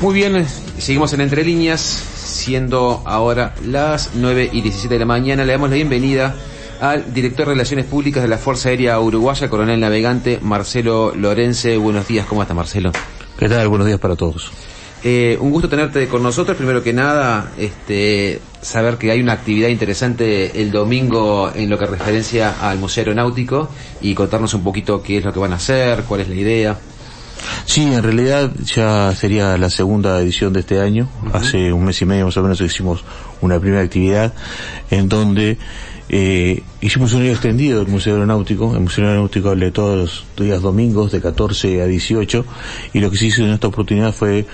muy bien, seguimos en Entre Líneas, siendo ahora las 9 y 17 de la mañana. Le damos la bienvenida al director de Relaciones Públicas de la Fuerza Aérea Uruguaya, coronel navegante Marcelo Lorense. Buenos días, ¿cómo está Marcelo? ¿Qué tal? Buenos días para todos. Eh, un gusto tenerte con nosotros. Primero que nada, este, saber que hay una actividad interesante el domingo en lo que referencia al Museo Aeronáutico y contarnos un poquito qué es lo que van a hacer, cuál es la idea. Sí, en realidad ya sería la segunda edición de este año. Hace un mes y medio más o menos hicimos una primera actividad en donde eh, hicimos un día extendido del Museo Aeronáutico. El Museo Aeronáutico de todos los días domingos de 14 a 18 y lo que se hizo en esta oportunidad fue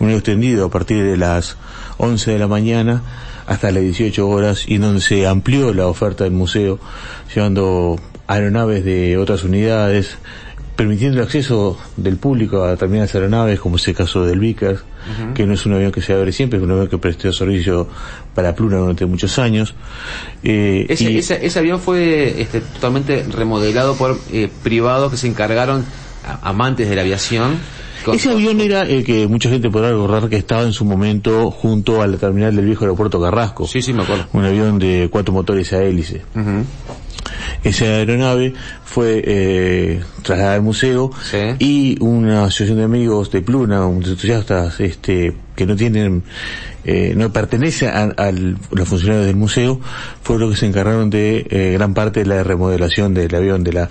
un día extendido a partir de las 11 de la mañana hasta las 18 horas y donde se amplió la oferta del museo llevando aeronaves de otras unidades, permitiendo el acceso del público a determinadas aeronaves, como es el caso del Vickers, que no es un avión que se abre siempre, es un avión que prestó servicio para Pluna durante muchos años. Eh, ese, ese, avión fue este, totalmente remodelado por eh, privados que se encargaron, amantes de la aviación, ese avión era el que mucha gente podrá recordar que estaba en su momento junto a la terminal del viejo aeropuerto Carrasco. Sí, sí, me acuerdo. Un avión de cuatro motores a hélice. Esa aeronave fue eh, trasladada al museo y una asociación de amigos de Pluna, unos entusiastas este, que no tienen, eh, no pertenece a, los funcionarios del museo, fueron los que se encargaron de eh, gran parte de la remodelación del avión, de la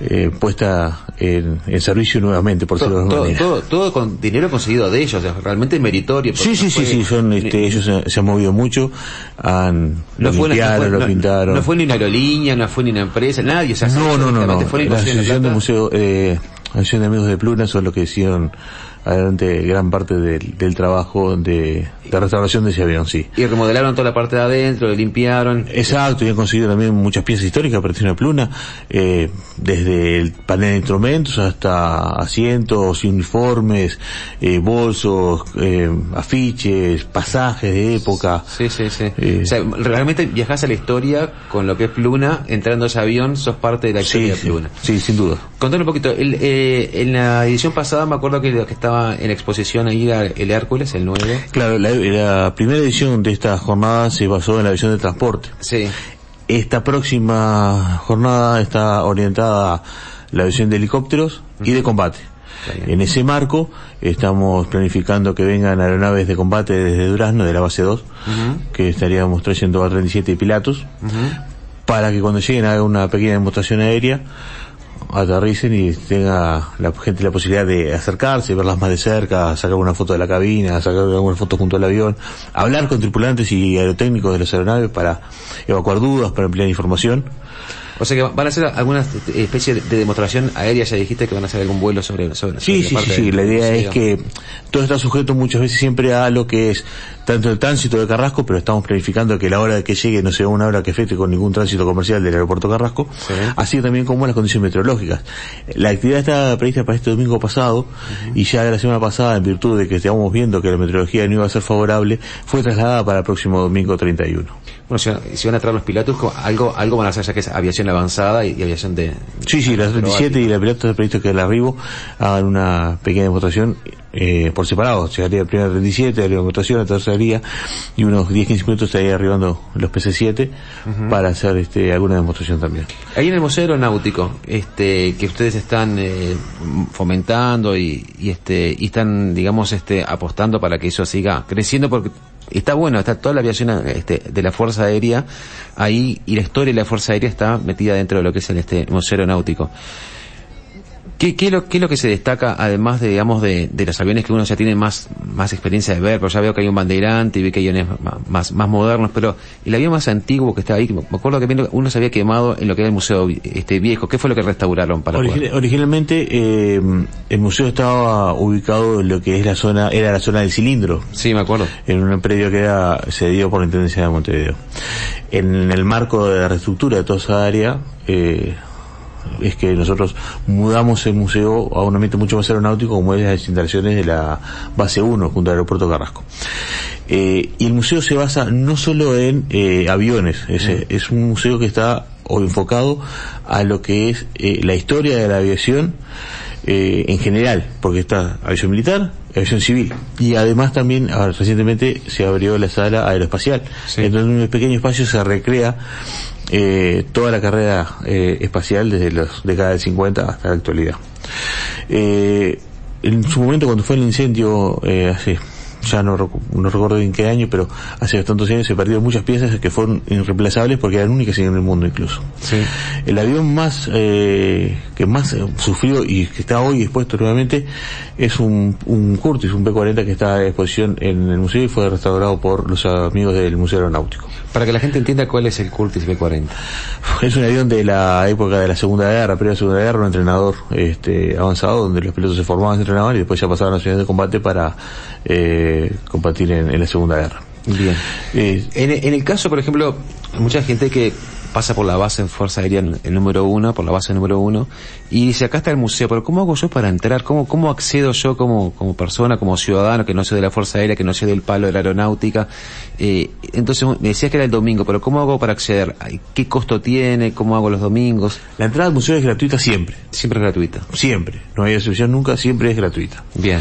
eh, puesta en, servicio nuevamente, por todo, todo, todo, todo, con dinero conseguido de ellos, realmente meritorio. Sí, sí, sí, sí, son, este, ellos se, han movido mucho, han, no fue, lo pintaron. No fue ni una aerolínea, no fue ni una empresa, nadie, o no, no, no, no, la asociación de museo, eh, asociación de amigos de Pluna son los que hicieron adelante gran parte del, del trabajo de, de, restauración de ese avión, sí. Y remodelaron toda la parte de adentro, lo limpiaron. Exacto, y han conseguido también muchas piezas históricas para de Pluna, eh, desde el panel de instrumentos hasta asientos, uniformes, eh, bolsos, eh, afiches, pasajes de época. Sí, sí, sí. O sea, realmente viajas a la historia con lo que es Pluna, entrando a ese avión, sos parte de la historia de Pluna. Sí, sin duda. Contame un poquito, el, eh, en la edición pasada me acuerdo que, que estaba en exposición ahí el Hércules, el 9. Claro, la, primera edición de esta jornada se basó en la visión de transporte. Sí. Esta próxima jornada está orientada a la visión de helicópteros y de combate. En ese marco estamos planificando que vengan aeronaves de combate desde Durazno, de la base 2, que estaríamos trayendo a 37 pilatos, para que cuando lleguen hagan una pequeña demostración aérea aterricen y tenga la gente la posibilidad de acercarse, verlas más de cerca, sacar una foto de la cabina, sacar alguna foto junto al avión, hablar con tripulantes y aerotécnicos de las aeronaves para evacuar dudas, para ampliar información. O sea que van a hacer alguna especie de demostración aérea, ya dijiste que van a hacer algún vuelo sobre, sobre, sí, sí, sí, la idea es que todo está sujeto muchas veces siempre a lo que es tanto el tránsito de Carrasco, pero estamos planificando que la hora de que llegue no sea una hora que afecte con ningún tránsito comercial del aeropuerto Carrasco, así también como las condiciones meteorológicas. La actividad está prevista para este domingo pasado y ya la semana pasada, en virtud de que estamos viendo que la meteorología no iba a ser favorable, fue trasladada para el próximo domingo 31. Bueno, si, van a traer los pilotos, algo, algo van a hacer ya que es aviación avanzada y, aviación de... Sí, sí, la 37 y la piloto está previsto que el arribo hagan una pequeña demostración eh, por separado. Llegaría el primer 37, la demostración, la tercera día y unos 10-15 minutos estaría arribando los PC-7 para hacer este, alguna demostración también. Ahí en el Museo Aeronáutico, este, que ustedes están eh, fomentando y, y, este, y están, digamos, este, apostando para que eso siga creciendo porque está bueno, está toda la aviación este, de la Fuerza Aérea ahí y la historia de la Fuerza Aérea está metida dentro de lo que es el este Museo Aeronáutico. ¿Qué, qué, es lo, ¿Qué, es lo, que se destaca, además de, digamos, de, de, los aviones que uno ya tiene más, más experiencia de ver? Pero ya veo que hay un bandeirante y ve que hay aviones más, más, modernos, pero el avión más antiguo que está ahí, me acuerdo que uno se había quemado en lo que era el museo este viejo. ¿Qué fue lo que restauraron para Originalmente, eh, el museo estaba ubicado en lo que es la zona, era la zona del cilindro. Sí, me acuerdo. En un predio que era cedido por la Intendencia de Montevideo. En el marco de la reestructura de toda esa área, eh, es que nosotros mudamos el museo a un ambiente mucho más aeronáutico como es las instalaciones de la base 1 junto al aeropuerto Carrasco. Eh, y el museo se basa no solo en eh, aviones, es, es, un museo que está enfocado a lo que es eh, la historia de la aviación en general, porque está aviación militar, aviación civil. Y además también, ahora, recientemente se abrió la sala aeroespacial. Sí. Entonces en un pequeño espacio se recrea eh, toda la carrera eh, espacial desde las décadas del 50 hasta la actualidad. Eh, en su momento cuando fue el incendio eh, hace ya no, no recuerdo en qué año, pero hace tantos años se perdieron muchas piezas que fueron irreemplazables porque eran únicas en el mundo incluso. Sí. El avión más eh, que más eh, sufrió y que está hoy expuesto nuevamente es un, un Curtis, un P-40 que está a exposición en el museo y fue restaurado por los amigos del Museo Aeronáutico. Para que la gente entienda cuál es el Curtis B40. Es un avión de la época de la Segunda Guerra, primera Segunda Guerra, un entrenador este, avanzado donde los pilotos se formaban, se entrenaban y después ya pasaban a las unidades de combate para eh, combatir en, en la Segunda Guerra. Bien. Eh, En, en el caso, por ejemplo, mucha gente que pasa por la base en Fuerza Aérea el número uno, por la base número uno, y dice, acá está el museo, pero ¿cómo hago yo para entrar? ¿Cómo, cómo accedo yo como, como persona, como ciudadano, que no soy de la Fuerza Aérea, que no soy del palo de la aeronáutica? Eh, entonces me decías que era el domingo, pero ¿cómo hago para acceder? ¿Qué costo tiene? ¿Cómo hago los domingos? la entrada al museo es gratuita siempre, Siempre es gratuita. siempre, no hay excepción nunca, siempre es gratuita. Bien.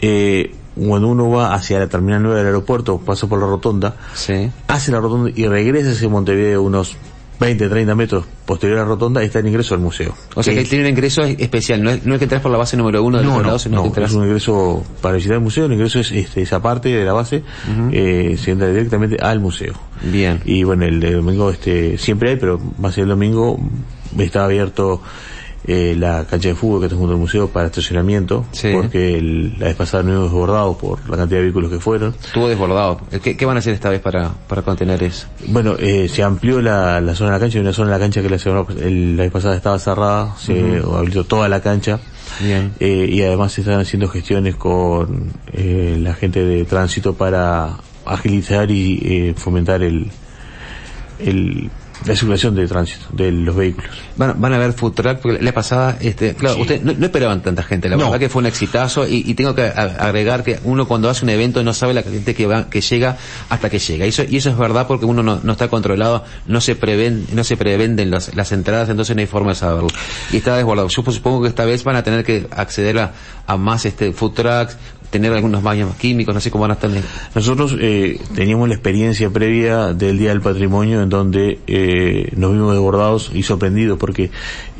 Eh, cuando uno va hacia la terminal 9 del aeropuerto, pasa por la rotonda, Sí. hace la rotonda y regresa hacia Montevideo unos 20, 30 metros posterior a la rotonda, está el ingreso al museo. O sea que tiene un ingreso especial, no es, no es que entras por la base número uno del no, no, sino no, que entras... es un ingreso para visitar el museo, el ingreso es este, esa parte de la base, eh, se entra directamente al museo. Bien. Y bueno, el, de domingo este siempre hay, pero más el domingo está abierto eh, la cancha de fútbol que está junto al museo para estacionamiento, Sí. porque el- la vez pasada no hemos desbordado por la cantidad de vehículos que fueron. Estuvo desbordado. ¿Qué, qué van a hacer esta vez para, para contener eso? Bueno, eh, se amplió la, la zona de la cancha, hay una zona de la cancha que la, semana, el- la vez pasada estaba cerrada, se abrió toda la cancha. Bien. Eh, y además se están haciendo gestiones con eh, la gente de tránsito para agilizar y eh, fomentar el, el la circulación de tránsito de los vehículos. Van, van a ver food truck, porque la pasada, este, claro, Sí. ustedes no, no esperaban tanta gente, la No. verdad que fue un exitazo y, y tengo que agregar que uno cuando hace un evento no sabe la gente que va, que llega hasta que llega. Y eso, y eso es verdad porque uno no, no está controlado, no se preven, no se prevenden las, las entradas, entonces no hay forma de saberlo. Y está desbordado. Yo supongo que esta vez van a tener que acceder a, a más este food trucks, tener algunos baños químicos, no sé cómo van a estar. Nosotros eh, teníamos la experiencia previa del Día del Patrimonio en donde eh, nos vimos desbordados y sorprendidos porque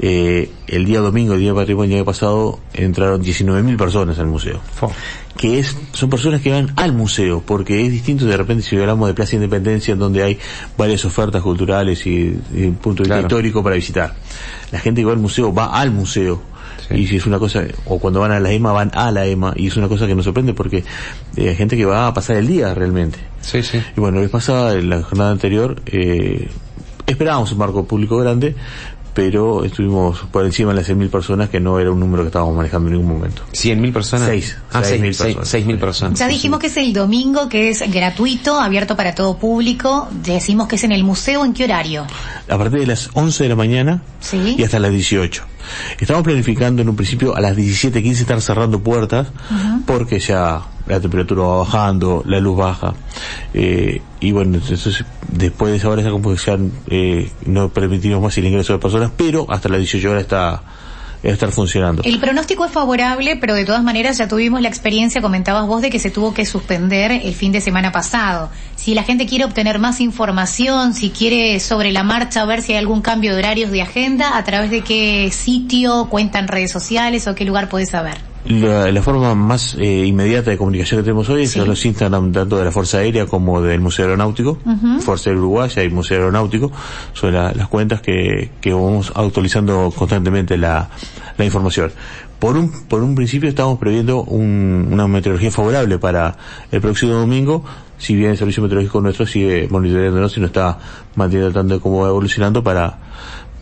eh, el día domingo, el Día del Patrimonio del pasado, entraron 19.000 personas al museo. que es son personas que van al museo, porque es distinto de repente si hablamos de Plaza Independencia, en donde hay varias ofertas culturales y, y un punto de vista Claro. histórico para visitar. La gente que va al museo va al museo. Sí. Y si es una cosa, o cuando van a la EMA van a la EMA, y es una cosa que nos sorprende porque eh, hay gente que va a pasar el día realmente. Sí, sí. Y bueno, la vez pasada, en la jornada anterior, eh, esperábamos un marco público grande, pero estuvimos por encima de las 100.000 personas, que no era un número que estábamos manejando en ningún momento. ¿Cien mil personas? Seis. Ah, Seis seis mil mil seis, personas. seis mil personas. Ya dijimos que es el domingo, que es gratuito, abierto para todo público. Decimos que es en el museo, ¿en qué horario? A partir de las 11 de la mañana Sí. y hasta las 18. Estamos planificando en un principio a las 17.15 estar cerrando puertas porque ya la temperatura va bajando, la luz baja. Eh, y bueno, entonces después de esa hora que ya eh, no permitimos más el ingreso de personas, pero hasta las 18 horas está estar funcionando. El pronóstico es favorable, pero de todas maneras ya tuvimos la experiencia, comentabas vos, de que se tuvo que suspender el fin de semana pasado. Si la gente quiere obtener más información, si quiere sobre la marcha ver si hay algún cambio de horarios de agenda, a través de qué sitio, cuenta en redes sociales o qué lugar puede saber. La, la forma más eh, inmediata de comunicación que tenemos hoy Sí. son los Instagram tanto de la Fuerza Aérea como del Museo Aeronáutico, Fuerza Aérea Uruguaya y Museo Aeronáutico, son la- las cuentas que, que vamos actualizando constantemente la, la información. Por un, por un principio estamos previendo un- una meteorología favorable para el próximo domingo, si bien el servicio meteorológico nuestro sigue monitoreándonos y nos está manteniendo tanto de cómo va evolucionando para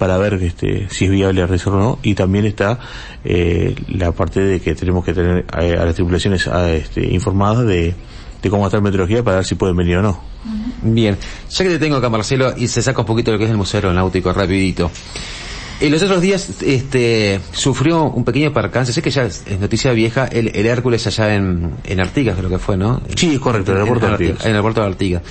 para ver este, si es viable realizarlo o no y también está eh, la parte de que tenemos que tener eh, a las tripulaciones ah, este, informadas de, de cómo a estar la meteorología para ver si pueden venir o no. Bien, ya que te tengo acá Marcelo y se saca un poquito lo que es el Museo Aeronáutico rapidito. En los otros días este, sufrió un pequeño percance, sé que ya es, noticia vieja, el, el, Hércules allá en, en Artigas creo que fue, ¿no? Sí, correcto, en el aeropuerto de Artigas. En el aeropuerto de Artigas.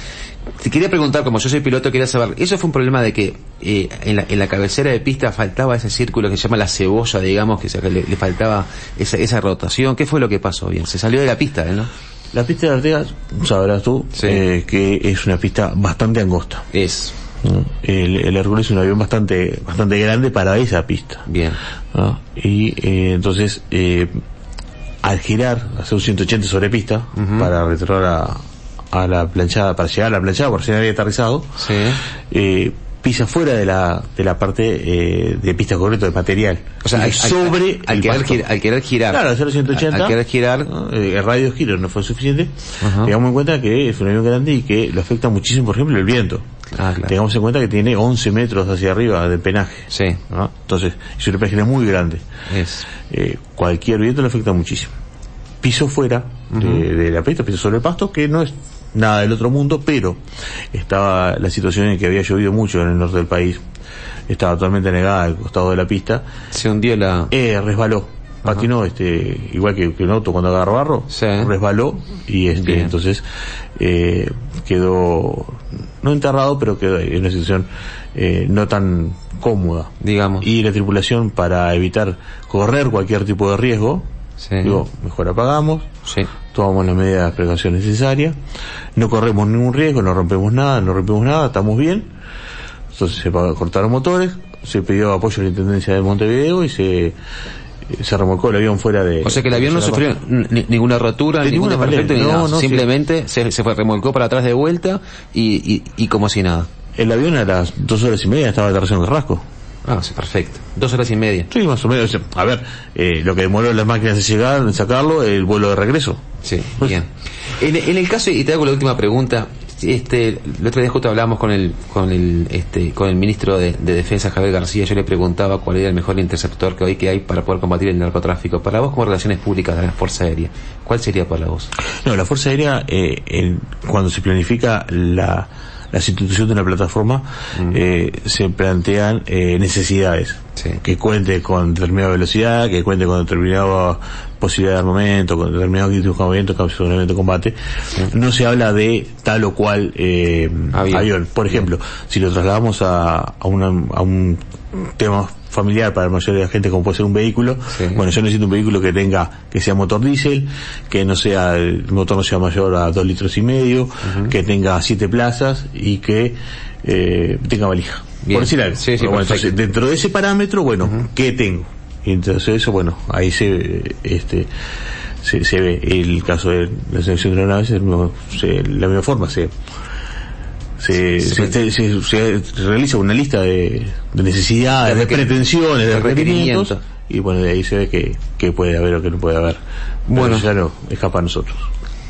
Te quería preguntar, como yo soy piloto, quería saber, ¿eso fue un problema de que eh, en, la, en la cabecera de pista faltaba ese círculo que se llama la cebolla, digamos, que, se, que le, le, faltaba esa, esa rotación? ¿Qué fue lo que pasó? Bien, se salió de la pista, ¿no? La pista de Artigas, sabrás tú, sí. eh, que es una pista bastante angosta. Es. El, el Hércules es un avión bastante bastante grande para esa pista. Bien. ¿no? Y eh, entonces, eh, al girar, hacer un 180 sobre pista, uh -huh. para retornar a, a, la planchada, para llegar a la planchada, por si no había aterrizado, sí. eh, pisa fuera de la de la parte eh, de pista correcta de material o sea al, sobre al, al, querer, al querer girar claro hacer 180 al, querer girar ¿no? Eh, el radio de giro no fue suficiente uh -huh. en cuenta que es un avión grande y que lo afecta muchísimo por ejemplo el viento ah, claro. tengamos en cuenta que tiene 11 metros hacia arriba de penaje sí ¿no? entonces es un penaje muy grande es. Eh, cualquier viento le afecta muchísimo piso fuera uh -huh. de, de la pista piso sobre el pasto que no es nada del otro mundo, pero estaba la situación en que había llovido mucho en el norte del país, estaba totalmente negada al costado de la pista. Se hundió la... Eh, resbaló, patinó, este, igual que, que un auto cuando agarra barro, sí. resbaló y este, entonces eh, quedó, no enterrado, pero quedó en una situación eh, no tan cómoda. Digamos. Y la tripulación, para evitar correr cualquier tipo de riesgo, Sí. Digo, mejor apagamos, sí. tomamos las medidas de precaución necesarias, no corremos ningún riesgo, no rompemos nada, no rompemos nada, estamos bien. Entonces se cortaron motores, se pidió apoyo a la Intendencia de Montevideo y se se remolcó el avión fuera de... O sea que el avión no sufrió ninguna rotura, de ninguna ni no, Simplemente sí. se, se fue, remolcó para atrás de vuelta y, y, y como si nada. El avión a las dos horas y media estaba aterrizando en Carrasco. Ah, sí, perfecto. Dos horas y media. Sí, más o menos. A ver, eh, lo que demoró las máquinas de llegar, en sacarlo, el vuelo de regreso. Sí, pues, bien. En, en, el caso, y te hago la última pregunta, este, el otro día justo hablamos con el, con el, este, con el ministro de, de, Defensa, Javier García, yo le preguntaba cuál era el mejor interceptor que hoy que hay para poder combatir el narcotráfico. Para vos, como relaciones públicas de la Fuerza Aérea, ¿cuál sería para vos? No, la Fuerza Aérea, eh, en, cuando se planifica la, la institución de una plataforma eh, se plantean eh, necesidades sí. que cuente con determinada velocidad que cuente con determinada posibilidad de armamento con determinado equipamiento de de combate sí. no se habla de tal o cual eh, avión. avión. por ejemplo si lo trasladamos a, a, una, a un tema familiar para la mayoría de la gente como puede ser un vehículo sí. bueno yo necesito un vehículo que tenga que sea motor diésel que no sea el motor no sea mayor a dos litros y medio uh -huh. que tenga siete plazas y que eh, tenga valija Bien. por decir algo sí, sí, bueno, entonces, dentro de ese parámetro bueno uh -huh. qué tengo y entonces eso bueno ahí se este se, se ve el caso de la selección de aeronaves se, la misma forma se se, sí. se, se, se, realiza una lista de, de necesidades, de, de pretensiones, de, requerimientos, y bueno, de ahí se ve que, que puede haber o que no puede haber. Bueno, ya no escapa a nosotros.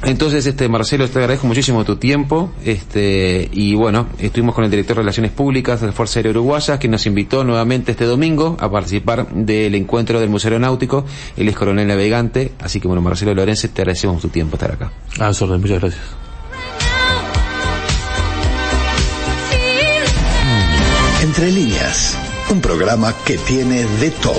Entonces, este Marcelo, te agradezco muchísimo tu tiempo, este y bueno, estuvimos con el director de Relaciones Públicas de la Fuerza Aérea Uruguaya, que nos invitó nuevamente este domingo a participar del encuentro del Museo Aeronáutico, él es coronel navegante, así que bueno, Marcelo Lorenzo, te agradecemos tu tiempo estar acá. A su orden, muchas gracias. Entre líneas, un programa que tiene de todo.